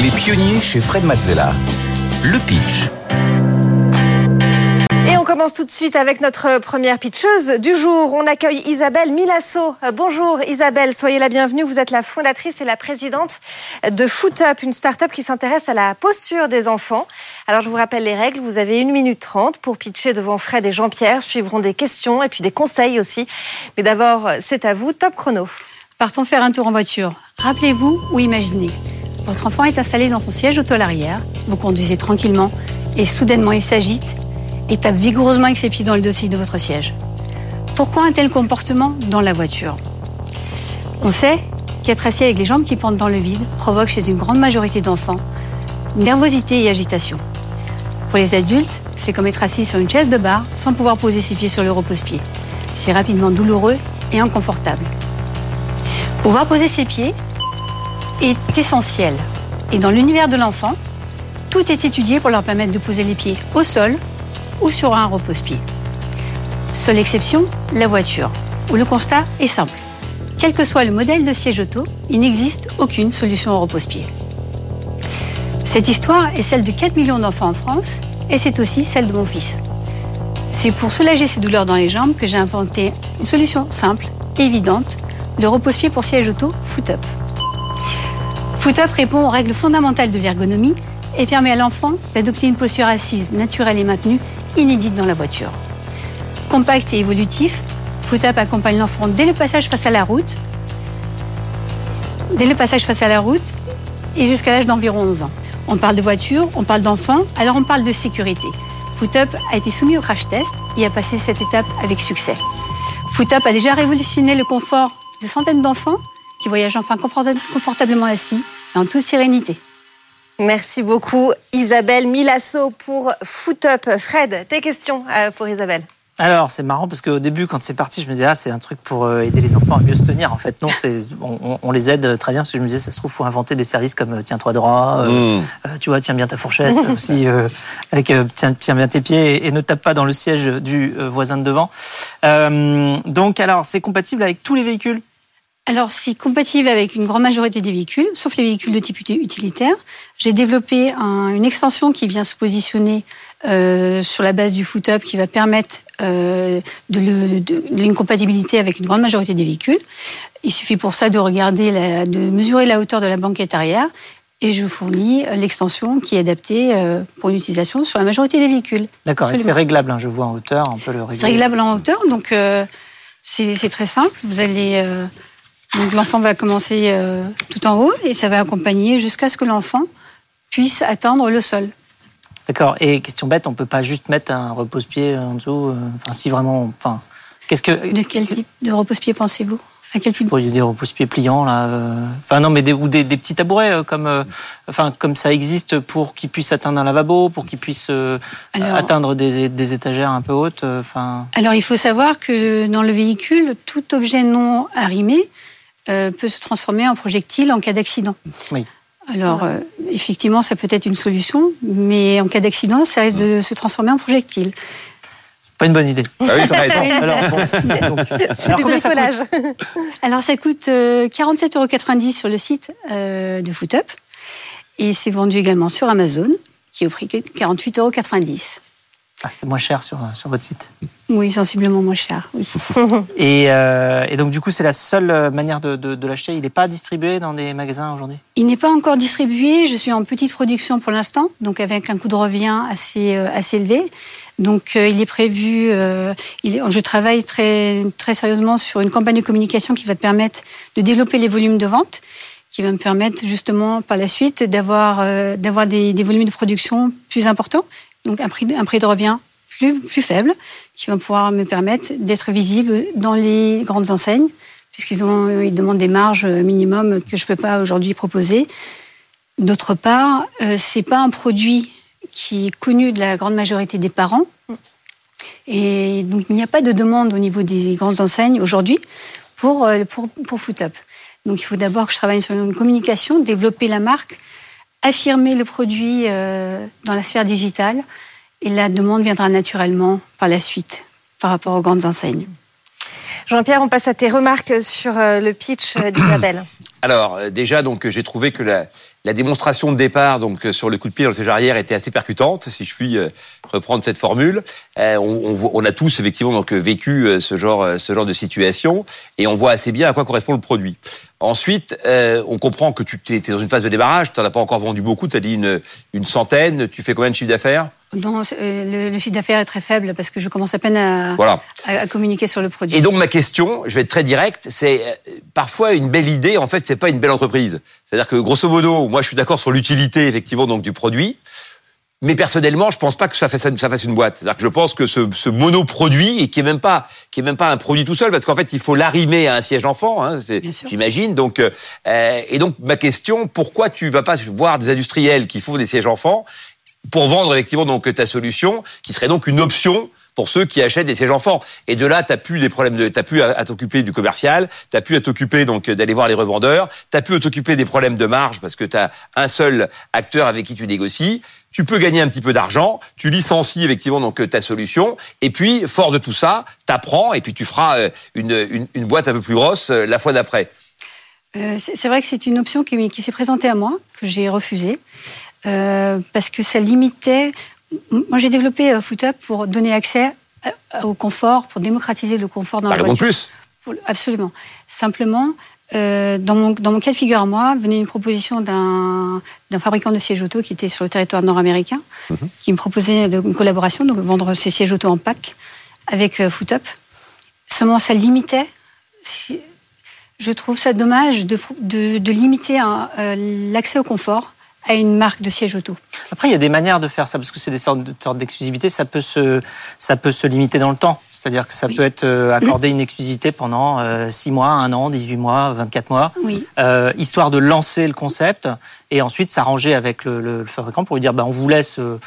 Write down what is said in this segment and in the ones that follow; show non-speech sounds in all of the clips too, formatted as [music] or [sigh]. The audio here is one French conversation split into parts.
Les pionniers chez Fred Mazzella. Le pitch. Et on commence tout de suite avec notre première pitcheuse du jour. On accueille Isabelle Milasso. Euh, Bonjour Isabelle, soyez la bienvenue. Vous êtes la fondatrice et la présidente de Foot Up, une start-up qui s'intéresse à la posture des enfants. Alors je vous rappelle les règles. Vous avez une minute trente pour pitcher devant Fred et Jean-Pierre. Suivront des questions et puis des conseils aussi. Mais d'abord, c'est à vous. Top chrono. Partons faire un tour en voiture. Rappelez-vous ou imaginez? Votre enfant est installé dans son siège auto à l'arrière. Vous conduisez tranquillement et soudainement il s'agite et tape vigoureusement avec ses pieds dans le dossier de votre siège. Pourquoi un tel comportement dans la voiture? On sait qu'être assis avec les jambes qui pendent dans le vide provoque chez une grande majorité d'enfants nervosité et agitation. Pour les adultes, c'est comme être assis sur une chaise de bar sans pouvoir poser ses pieds sur le repose-pied. C'est rapidement douloureux et inconfortable. Pouvoir poser ses pieds est essentiel. Et dans l'univers de l'enfant, tout est étudié pour leur permettre de poser les pieds au sol ou sur un repose-pied. Seule exception, la voiture, où le constat est simple. Quel que soit le modèle de siège auto, il n'existe aucune solution au repose-pied. Cette histoire est celle de 4 millions d'enfants en France et c'est aussi celle de mon fils. C'est pour soulager ses douleurs dans les jambes que j'ai inventé une solution simple, évidente, le repose-pied pour siège auto Foot Up. Foot Up répond aux règles fondamentales de l'ergonomie et permet à l'enfant d'adopter une posture assise naturelle et maintenue, inédite dans la voiture. Compact et évolutif, Foot Up accompagne l'enfant dès le passage face à la route, dès le passage face à la route et jusqu'à l'âge d'environ 11 ans. On parle de voiture, on parle d'enfant, alors on parle de sécurité. Foot Up a été soumis au crash test et a passé cette étape avec succès. Foot Up a déjà révolutionné le confort de centaines d'enfants qui voyagent enfin confortablement assis et en toute sérénité. Merci beaucoup Isabelle Milasso pour Foot Up. Fred, tes questions euh, pour Isabelle alors, c'est marrant parce qu'au début, quand c'est parti, je me disais, ah, c'est un truc pour euh, aider les enfants à mieux se tenir. En fait, non, on, on les aide très bien parce que je me disais, ça se trouve, faut inventer des services comme euh, tiens-toi droit, euh, euh, tu vois, tiens bien ta fourchette, [laughs] aussi, euh, avec tiens, tiens bien tes pieds et, et ne tape pas dans le siège du voisin de devant. Euh, donc, alors, c'est compatible avec tous les véhicules? Alors, c'est compatible avec une grande majorité des véhicules, sauf les véhicules de type uti- utilitaire. J'ai développé un- une extension qui vient se positionner euh, sur la base du Foot Up qui va permettre euh, de, le- de- de l'incompatibilité avec une grande majorité des véhicules. Il suffit pour ça de regarder, la- de mesurer la hauteur de la banquette arrière et je fournis euh, l'extension qui est adaptée euh, pour une utilisation sur la majorité des véhicules. D'accord, et c'est réglable, hein, je vois en hauteur, on peut le régler. C'est réglable en hauteur, donc euh, c'est c'est très simple. Vous allez euh, donc l'enfant va commencer euh, tout en haut et ça va accompagner jusqu'à ce que l'enfant puisse atteindre le sol. D'accord, et question bête, on peut pas juste mettre un repose-pied en dessous, euh, enfin, si vraiment, enfin, qu'est-ce que. De quel type de repose-pied pensez-vous? À quel type? A des repose-pieds pliants là. euh, Enfin non, mais des, ou des, des petits tabourets comme, euh, enfin comme ça existe pour qu'ils puissent atteindre un lavabo, pour qu'ils puissent euh, Alors- atteindre des, des étagères un peu hautes. Enfin, Alors il faut savoir que dans le véhicule, tout objet non arrimé euh, peut se transformer en projectile en cas d'accident. Oui. Alors euh, effectivement, ça peut être une solution, mais en cas d'accident, ça risque de se transformer en projectile. pas une bonne idée. Ah oui, raison. Alors, bon, [laughs] C'est du combien ça coûte bricolage. Alors ça coûte euh, 47,90 euros sur le site euh, de Foot Up et c'est vendu également sur Amazon qui est au prix de 48,90 euros. Ah, c'est moins cher sur, sur votre site. Oui, sensiblement moins cher. Oui. [laughs] [laughs] Et, euh, et donc du coup, c'est la seule euh, manière de, de, de l'acheter. Il n'est pas distribué dans des magasins aujourd'hui? Il n'est pas encore distribué. Je suis en petite production pour l'instant, donc avec un coût de revient assez euh, assez élevé. Donc euh, il est prévu. euh, il est- je travaille très très sérieusement sur une campagne de communication qui va permettre de développer les volumes de vente, qui va me permettre justement par la suite d'avoir euh, d'avoir des, des volumes de production plus importants, donc un prix de- revient plus plus faible, qui va pouvoir me permettre d'être visible dans les grandes enseignes puisqu'ils ont, ils demandent des marges minimum que je peux pas aujourd'hui proposer. D'autre part, euh, c'est pas un produit qui est connu de la grande majorité des parents. Et donc, il n'y a pas de demande au niveau des grandes enseignes aujourd'hui pour, euh, pour, pour. Donc, il faut d'abord que je travaille sur une communication, développer la marque, affirmer le produit euh, dans la sphère digitale. Et la demande viendra naturellement par la suite, par rapport aux grandes enseignes. Jean-Pierre, on passe à tes remarques sur le pitch d'Isabelle. [clears throat] Alors déjà, donc j'ai trouvé que la, démonstration de départ donc euh, sur le coup de pied dans le siège arrière était assez percutante, si je puis euh, reprendre cette formule. Euh, on, a tous effectivement donc vécu ce genre ce genre de situation et on voit assez bien à quoi correspond le produit. Ensuite, on comprend que tu es, dans une phase de débarrage, tu n'en as pas encore vendu beaucoup, tu as dit une, une centaine, tu fais combien de chiffre d'affaires? Non, le, le, chiffre d'affaires est très faible parce que je commence à peine à, voilà. à, communiquer sur le produit. Et donc ma question, je vais être très direct, c'est parfois une belle idée, en fait, c'est pas une belle entreprise. C'est-à-dire que grosso modo, moi je suis d'accord sur l'utilité effectivement donc du produit, mais personnellement, je pense pas que ça fasse, ça fasse une boîte. C'est-à-dire que je pense que ce, ce monoproduit et qui est même pas qui est même pas un produit tout seul, parce qu'en fait il faut l'arrimer à un siège enfant, hein, j'imagine. Donc euh, et donc ma question, pourquoi tu vas pas voir des industriels qui font des sièges enfants pour vendre effectivement donc ta solution, qui serait donc une option pour ceux qui achètent des sièges enfants. Et de là, t'as plus des problèmes de, t'as plus à, t'occuper du commercial, t'as plus à t'occuper donc d'aller voir les revendeurs, t'as plus à t'occuper des problèmes de marge parce que t'as un seul acteur avec qui tu négocies. Tu peux gagner un petit peu d'argent, tu licencies effectivement donc ta solution, et puis fort de tout ça, t'apprends et puis tu feras euh, une, une, boîte un peu plus grosse euh, la fois d'après. Euh, c'est vrai que c'est une option qui s'est présentée à moi, que j'ai refusée. Euh, parce que ça limitait. Moi, j'ai développé euh, FootUp pour donner accès au confort, pour démocratiser le confort dans bah, la voiture. plus. absolument. Simplement, euh, dans, mon, dans mon cas de figure à moi, venait une proposition d'un fabricant de sièges auto qui était sur le territoire nord-américain, mhm. qui me proposait de, une collaboration, donc vendre ses sièges auto en pack avec euh, FootUp. Seulement, ça limitait. je trouve ça dommage de, de, de limiter l'accès au confort à une marque de siège auto. Après, il y a des manières de faire ça, parce que c'est des sortes d'exclusivité, ça, peut se, ça peut se limiter dans le temps. C'est-à-dire que ça peut être euh, accordé une exclusivité pendant 6 euh, mois, 1 an, 18 mois, 24 mois, oui. euh, histoire de lancer le concept et ensuite s'arranger avec le, le, fabricant pour lui dire bah, on vous laisse euh,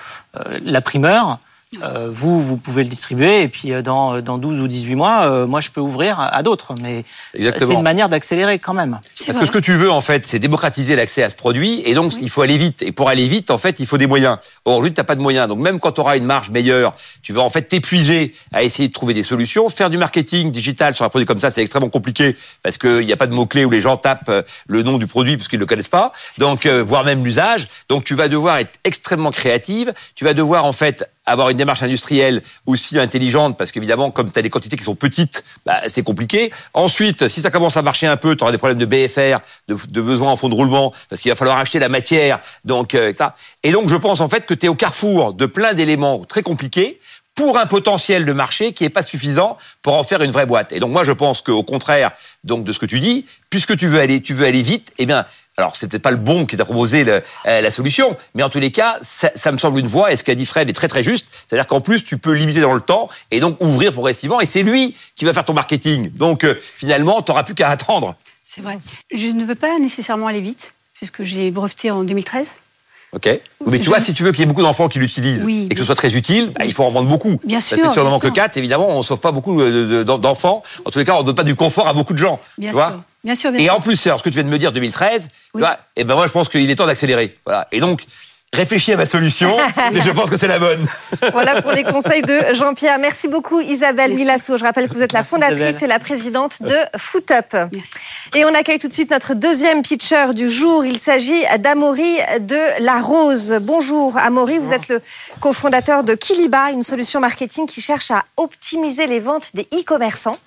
la primeur, euh, vous, vous pouvez le distribuer et puis euh, dans, dans 12 ou 18 mois, euh, moi je peux ouvrir à, d'autres. Mais c'est une manière d'accélérer quand même. Parce que ce que tu veux en fait, c'est démocratiser l'accès à ce produit et donc il faut aller vite. Et pour aller vite, en fait, il faut des moyens. Or, aujourd'hui, tu n'as pas de moyens. Donc même quand tu auras une marge meilleure, tu vas en fait t'épuiser à essayer de trouver des solutions. Faire du marketing digital sur un produit comme ça, c'est extrêmement compliqué parce qu'il n'y a pas de mots-clés où les gens tapent le nom du produit parce qu'ils ne le connaissent pas. Donc, voire même l'usage. Donc tu vas devoir être extrêmement créative. Tu vas devoir en fait avoir une démarche industrielle aussi intelligente, parce qu'évidemment, comme tu as des quantités qui sont petites, bah, c'est compliqué. Ensuite, si ça commence à marcher un peu, tu auras des problèmes de BFR, de, de besoin en fonds de roulement, parce qu'il va falloir acheter la matière. Donc, euh, Et donc, je pense en fait que tu es au carrefour de plein d'éléments très compliqués pour un potentiel de marché qui est pas suffisant pour en faire une vraie boîte. Et donc moi je pense qu'au contraire donc de ce que tu dis, puisque tu veux aller tu veux aller vite, eh bien alors c'est peut-être pas le bon qui t'a proposé euh, la solution, mais en tous les cas, ça, me semble une voie. Et ce qu'a dit Fred est très très juste. C'est-à-dire qu'en plus, tu peux limiter dans le temps et donc ouvrir progressivement. Et c'est lui qui va faire ton marketing. Donc euh, finalement, tu n'auras plus qu'à attendre. C'est vrai. Je ne veux pas nécessairement aller vite, puisque j'ai breveté en 2013. Ok. Mais tu vois, si tu veux qu'il y ait beaucoup d'enfants qui l'utilisent et que ce soit très utile, bah, il faut en vendre beaucoup. Bien sûr. Parce que si on en manque que 4, évidemment, on ne sauve pas beaucoup d'enfants. En tous les cas, on ne donne pas du confort à beaucoup de gens. Bien tu sûr. Vois bien sûr. Bien et sûr. en plus, alors, ce que tu viens de me dire, 2013, tu vois, et eh ben moi, je pense qu'il est temps d'accélérer. Voilà. Et donc, réfléchis à ma solution, [laughs] mais je pense que c'est la bonne. [laughs] voilà pour les conseils de Jean-Pierre. Merci beaucoup Isabelle Milasso. Je rappelle que vous êtes la fondatrice et la présidente de FootUp. Et on accueille tout de suite notre deuxième pitcher du jour. Il s'agit d'Amaury de La Rose. Bonjour Amaury, vous êtes le cofondateur de Kiliba, une solution marketing qui cherche à optimiser les ventes des e-commerçants.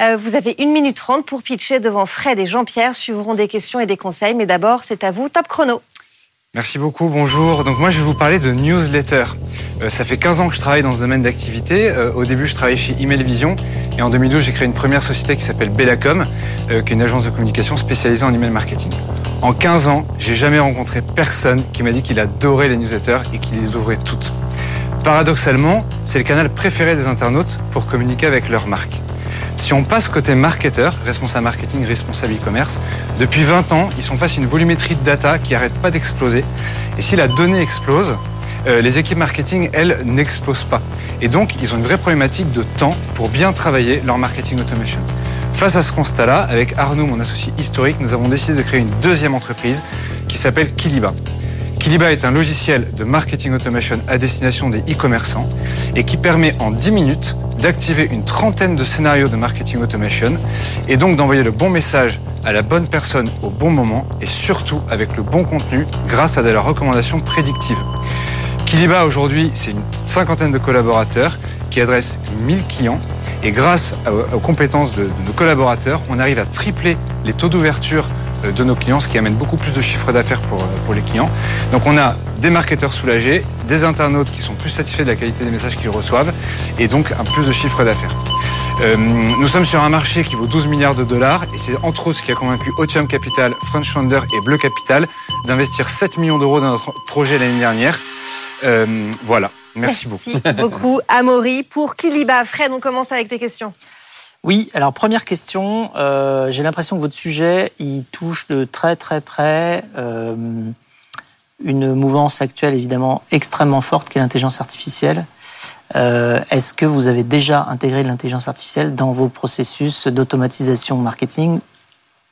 Euh, vous avez une minute trente pour pitcher devant Fred et Jean-Pierre. Suivront des questions et des conseils. Mais d'abord, c'est à vous, top chrono. Merci beaucoup, bonjour. Donc moi je vais vous parler de newsletter. Euh, ça fait 15 ans que je travaille dans ce domaine d'activité. Euh, au début je travaillais chez Email Vision et en 2012 j'ai créé une première société qui s'appelle Bellacom, euh, qui est une agence de communication spécialisée en email marketing. En 15 ans, j'ai jamais rencontré personne qui m'a dit qu'il adorait les newsletters et qu'il les ouvrait toutes. Paradoxalement, c'est le canal préféré des internautes pour communiquer avec leur marque. Si on passe côté marketeur, responsable marketing, responsable e-commerce, depuis 20 ans, ils sont face à une volumétrie de data qui n'arrête pas d'exploser. Et si la donnée explose, euh, les équipes marketing, elles, n'explosent pas. Et donc, ils ont une vraie problématique de temps pour bien travailler leur marketing automation. Face à ce constat-là, avec Arnaud, mon associé historique, nous avons décidé de créer une deuxième entreprise qui s'appelle Kiliba. Kiliba est un logiciel de marketing automation à destination des e-commerçants et qui permet en 10 minutes d'activer une trentaine de scénarios de marketing automation et donc d'envoyer le bon message à la bonne personne au bon moment et surtout avec le bon contenu grâce à de la recommandation prédictive. Kiliba aujourd'hui, c'est une cinquantaine de collaborateurs qui adressent 1000 clients et grâce aux compétences de, nos collaborateurs, on arrive à tripler les taux d'ouverture de nos clients, ce qui amène beaucoup plus de chiffre d'affaires pour, euh, pour les clients. Donc on a des marketeurs soulagés, des internautes qui sont plus satisfaits de la qualité des messages qu'ils reçoivent et donc un plus de chiffre d'affaires. Euh, nous sommes sur un marché qui vaut 12 milliards de dollars et c'est entre autres ce qui a convaincu Otium Capital, French Founder et Bleu Capital d'investir 7 millions d'euros dans notre projet l'année dernière. voilà. Merci, beaucoup. Merci beaucoup, Amaury. Pour Kiliba, Fred, on commence avec tes questions. Oui, alors première question, euh, j'ai l'impression que votre sujet, il touche de très très près euh, une mouvance actuelle évidemment extrêmement forte qui est l'intelligence artificielle. Euh, est-ce que vous avez déjà intégré l'intelligence artificielle dans vos processus d'automatisation marketing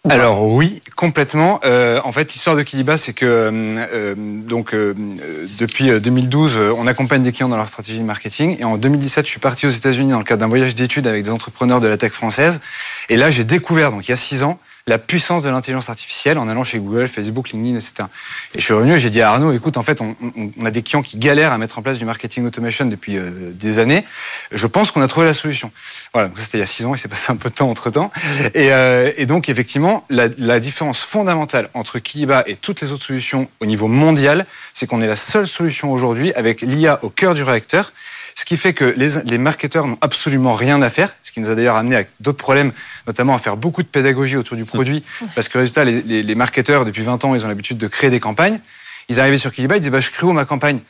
alors oui, complètement. Euh, en fait, l'histoire de Kiliba, c'est que euh, donc euh, depuis 2012, on accompagne des clients dans leur stratégie de marketing. Et en 2017, je suis parti aux États-Unis dans le cadre d'un voyage d'études avec des entrepreneurs de la tech française. Et là, j'ai découvert, donc il y a six ans, la puissance de l'intelligence artificielle en allant chez Google, Facebook, LinkedIn, etc. Et je suis revenu et j'ai dit à Arnaud, écoute, en fait, on, on, a des clients qui galèrent à mettre en place du marketing automation depuis euh, des années. Je pense qu'on a trouvé la solution. Voilà, donc ça c'était il y a six ans, il s'est passé un peu de temps entre temps. Et, euh, et donc effectivement, la, la, différence fondamentale entre Kiliba et toutes les autres solutions au niveau mondial, c'est qu'on est la seule solution aujourd'hui avec l'IA au cœur du réacteur. Ce qui fait que les, les marketeurs n'ont absolument rien à faire, ce qui nous a d'ailleurs amené à d'autres problèmes, notamment à faire beaucoup de pédagogie autour du produit, parce que résultat, les, les, les marketeurs, depuis 20 ans, ils ont l'habitude de créer des campagnes. Ils arrivaient sur Kiliba, ils disaient, bah, je crée où ma campagne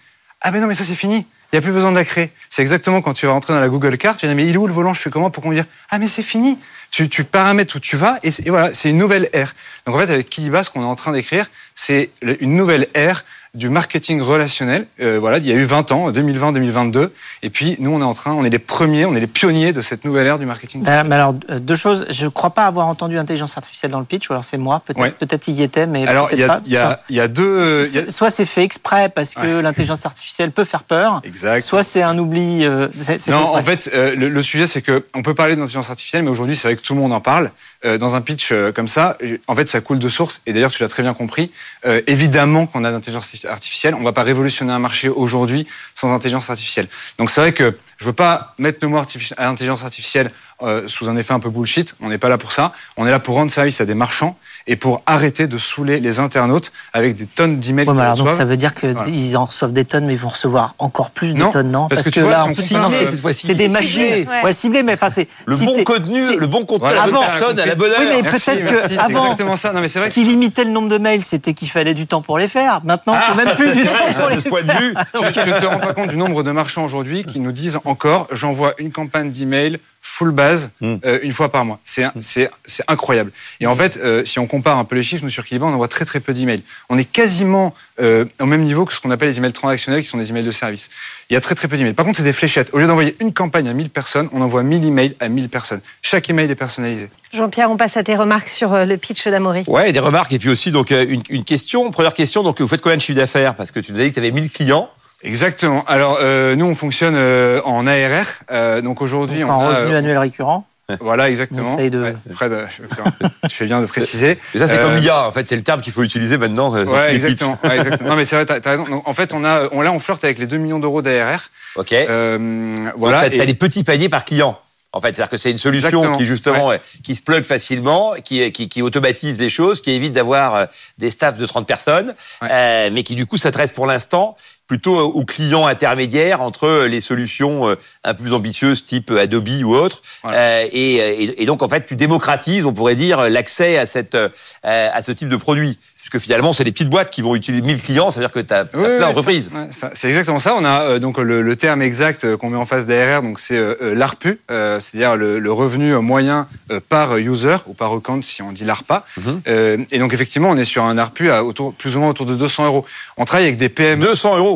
Ah ben non, mais ça c'est fini. Il n'y a plus besoin de la créer. C'est exactement quand tu vas rentrer dans la Google Card, tu vas dire, mais il est où le volant? Je fais comment pour qu'on dise Ah, mais c'est fini. Tu, tu, paramètres où tu vas et, et voilà, c'est une nouvelle ère. Donc en fait, avec Kiliba, ce qu'on est en train d'écrire, c'est une nouvelle ère du marketing relationnel. Euh, voilà, il y a eu 20 ans, 2020-2022. Et puis, nous, on est en train, on est les premiers, on est les pionniers de cette nouvelle ère du marketing. mais alors, euh, deux choses. Je ne crois pas avoir entendu intelligence artificielle dans le pitch, ou alors c'est moi. Peut-être, ouais. peut-être y était, mais alors, peut-être pas. Il y a, y a deux. Y a... Soit c'est fait exprès parce que ouais. l'intelligence artificielle peut faire peur. Exact. Soit c'est un oubli. Euh, c'est, non, en fait, euh, le, le, sujet, c'est que on peut parler d'intelligence artificielle, mais aujourd'hui, c'est vrai que tout le monde en parle. Euh, dans un pitch comme ça, en fait, ça coule de source. Et d'ailleurs, tu l'as très bien compris. évidemment qu'on a l'intelligence artificielle. On va pas révolutionner un marché aujourd'hui sans intelligence artificielle. Donc c'est vrai que je veux pas mettre le mot à l'intelligence artificielle euh, sous un effet un peu bullshit. On n'est pas là pour ça. On est là pour rendre service à des marchands et pour arrêter de saouler les internautes avec des tonnes d'emails. Ouais, alors donc ça veut dire qu'ils voilà. en reçoivent des tonnes, mais ils vont recevoir encore plus de non, tonnes, non? Parce, parce que, que, vois, là, c'est, c'est des machines, ouais. ouais ciblées, mais enfin c'est le bon contenu, le bon contenu à la bonne personne, à la bonne heure. Oui, mais peut-être que avant, exactement ça. Non, mais c'est vrai ce qui limitait le nombre de mails, c'était qu'il fallait du temps pour les faire. Maintenant, il ah, faut même plus du temps pour les tu, tu ne te rends pas compte du nombre de marchands aujourd'hui qui nous disent encore j'envoie une campagne d'email full base mm. euh, une fois par mois. C'est c'est incroyable. Et en fait, euh, si on compare un peu les chiffres, nous sur Kiliba, on envoie très très peu d'emails. On est quasiment euh, au même niveau que ce qu'on appelle les emails transactionnels, qui sont des emails de service. Il y a très très peu d'emails. Par contre, c'est des fléchettes. Au lieu d'envoyer une campagne à 1000 personnes, on envoie 1000 emails à 1000 personnes. Chaque email est personnalisé. Jean-Pierre, on passe à tes remarques sur le pitch d'Amaury. Ouais, des remarques et puis aussi donc une, une question. Première question. Donc, vous faites combien de chiffre d'affaires? Parce que tu nous as dit que tu avais 1000 clients. Exactement. Alors euh, nous on fonctionne euh, en ARR. Euh, donc aujourd'hui on en a, revenu annuel récurrent. Voilà, exactement. On de... Ouais, Fred, [laughs] tu fais bien de préciser. Ça, c'est comme l'IA, en fait, c'est le terme qu'il faut utiliser maintenant. Ouais, exactement. ouais, exactement. Non, mais c'est vrai, t'as as raison. Donc, en fait, on a, on, là, on flirte avec les 2 millions d'euros d'ARR. Ok. Euh, voilà. T'as et... des petits paniers par client. En fait, c'est-à-dire que c'est une solution Exactement. qui justement Ouais. qui se plug facilement, qui, qui, qui automatise les choses, qui évite d'avoir des staffs de 30 personnes, Ouais. euh, mais qui du coup s'adresse pour l'instant plutôt aux clients intermédiaires entre les solutions euh, un peu plus ambitieuses type Adobe ou autre. Voilà. Euh, et, donc en fait, tu démocratises, on pourrait dire, l'accès à cette euh, à ce type de produit, puisque finalement c'est les petites boîtes qui vont utiliser 1000 clients, ça veut dire que tu as, Oui, plein oui, d'entreprises. ouais, C'est exactement ça. On a euh, donc le, le terme exact euh, qu'on met en face d'ARR, donc c'est euh, euh, l'ARPU, euh, c'est-à-dire le, le revenu moyen euh, par user ou par account si on dit l'ARPA. Mhm. Euh, et donc effectivement, on est sur un ARPU à autour, plus ou moins autour de 200 euros. On travaille avec des PME. 200 euros,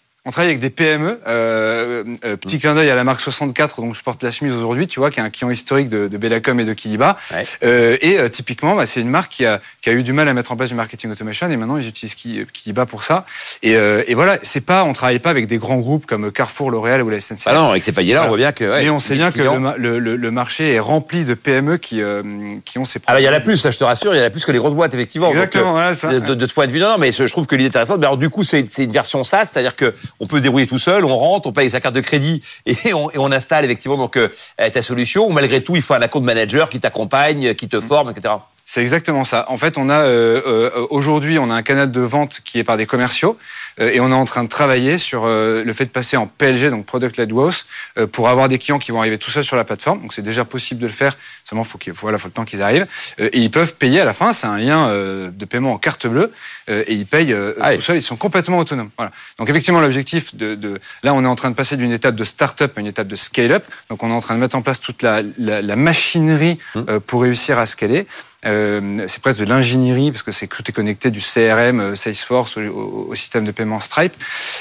on travaille avec des PME. Euh, euh, petit clin d'œil à la marque 64, dont je porte la chemise aujourd'hui, tu vois, qui est un client historique de, de Bellacom et de Kiliba. Ouais. Euh, et euh, typiquement, bah, c'est une marque qui a, qui a eu du mal à mettre en place du marketing automation et maintenant ils utilisent Ki- Kiliba pour ça. Et, euh, et voilà, c'est pas, on travaille pas avec des grands groupes comme Carrefour, L'Oréal ou la SNCF. Ah non, avec ces paliers-là, on voit bien que. ouais, Mais on sait bien que clients- le, le, le- le marché est rempli de PME qui, euh, qui ont ces Ah bah, il y en a plus, ça je te rassure, il y en a plus que les grosses boîtes, effectivement. Exactement, euh, voilà, ça. de, de- de ce point de vue, non, non, mais je trouve que l'idée est intéressante. Mais alors, du coup, c'est c'est une version SaaS, c'est-à-dire que on peut se débrouiller tout seul, on rentre, on paye sa carte de crédit et [laughs] on, et on installe effectivement donc euh, ta solution. Ou malgré tout, il faut un account manager qui t'accompagne, qui te forme, etc. C'est exactement ça. En fait, on a euh, euh, aujourd'hui, on a un canal de vente qui est par des commerciaux euh, et on est en train de travailler sur euh, le fait de passer en PLG, donc Product Led Growth, euh, pour avoir des clients qui vont arriver tout seuls sur la plateforme. Donc c'est déjà possible de le faire. Seulement, faut qu'il faut, voilà, faut le temps qu'ils arrivent Euh, et ils peuvent payer à la fin. C'est un lien euh, de paiement en carte bleue euh, et ils payent euh, Ah tout seuls. Ils sont complètement autonomes. Voilà. Donc effectivement, l'objectif de, de là, on est en train de passer d'une étape de start-up à une étape de scale-up. Donc on est en train de mettre en place toute la, la, la machinerie euh, pour réussir à scaler. Euh, c'est presque de l'ingénierie parce que c'est tout est connecté du CRM, euh, Salesforce au, système de paiement Stripe.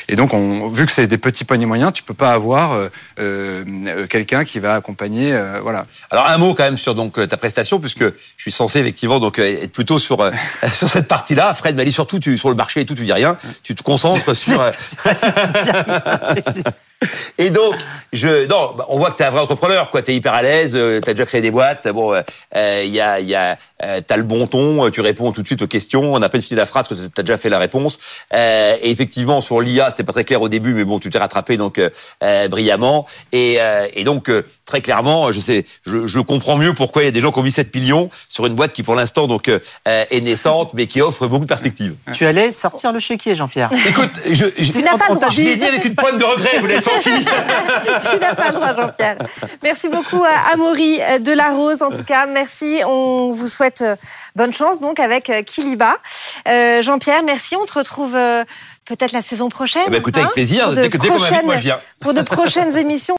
Et donc, on, vu que c'est des petits paniers moyens, tu peux pas avoir euh, quelqu'un qui va accompagner. euh, voilà. Alors un mot quand même sur donc ta prestation, puisque je suis censé effectivement donc être plutôt sur euh, [laughs] sur cette partie-là. Fred m'a dit surtout tu, sur le marché et tout, tu dis rien. Tu te concentres sur. [laughs] euh, Et donc, je, non, bah, on voit que t'es un vrai entrepreneur, quoi. T'es hyper à l'aise, euh, t'as déjà créé des boîtes. Bon, euh, euh, il y a, il y a, euh, t'as le bon ton, euh, tu réponds tout de suite aux questions. On a peine fini la phrase que t'as déjà fait la réponse. Euh, et effectivement, sur l'IA, c'était pas très clair au début, mais bon, tu t'es rattrapé donc euh, euh, brillamment. Et, euh, et donc, euh, très clairement, je sais, je, je comprends mieux pourquoi il y a des gens qui ont mis 7 millions sur une boîte qui, pour l'instant, donc euh, euh, est naissante, mais qui offre beaucoup de perspectives. Tu allais sortir le chéquier, Jean-Pierre. Écoute, je, je, Tu n'as pas le on droit. je l'ai dit avec une pointe de regret, vous [laughs] tu n'as pas le droit, Jean-Pierre. Merci beaucoup à Amaury de la Rose, en tout cas. Merci. On vous souhaite euh, bonne chance donc avec euh, Kiliba. Euh, Jean-Pierre, merci. On te retrouve peut-être la saison prochaine. Eh ben, écoute, avec hein, plaisir. pour de Dès que- dès moi, je viens. Pour de prochaines émissions.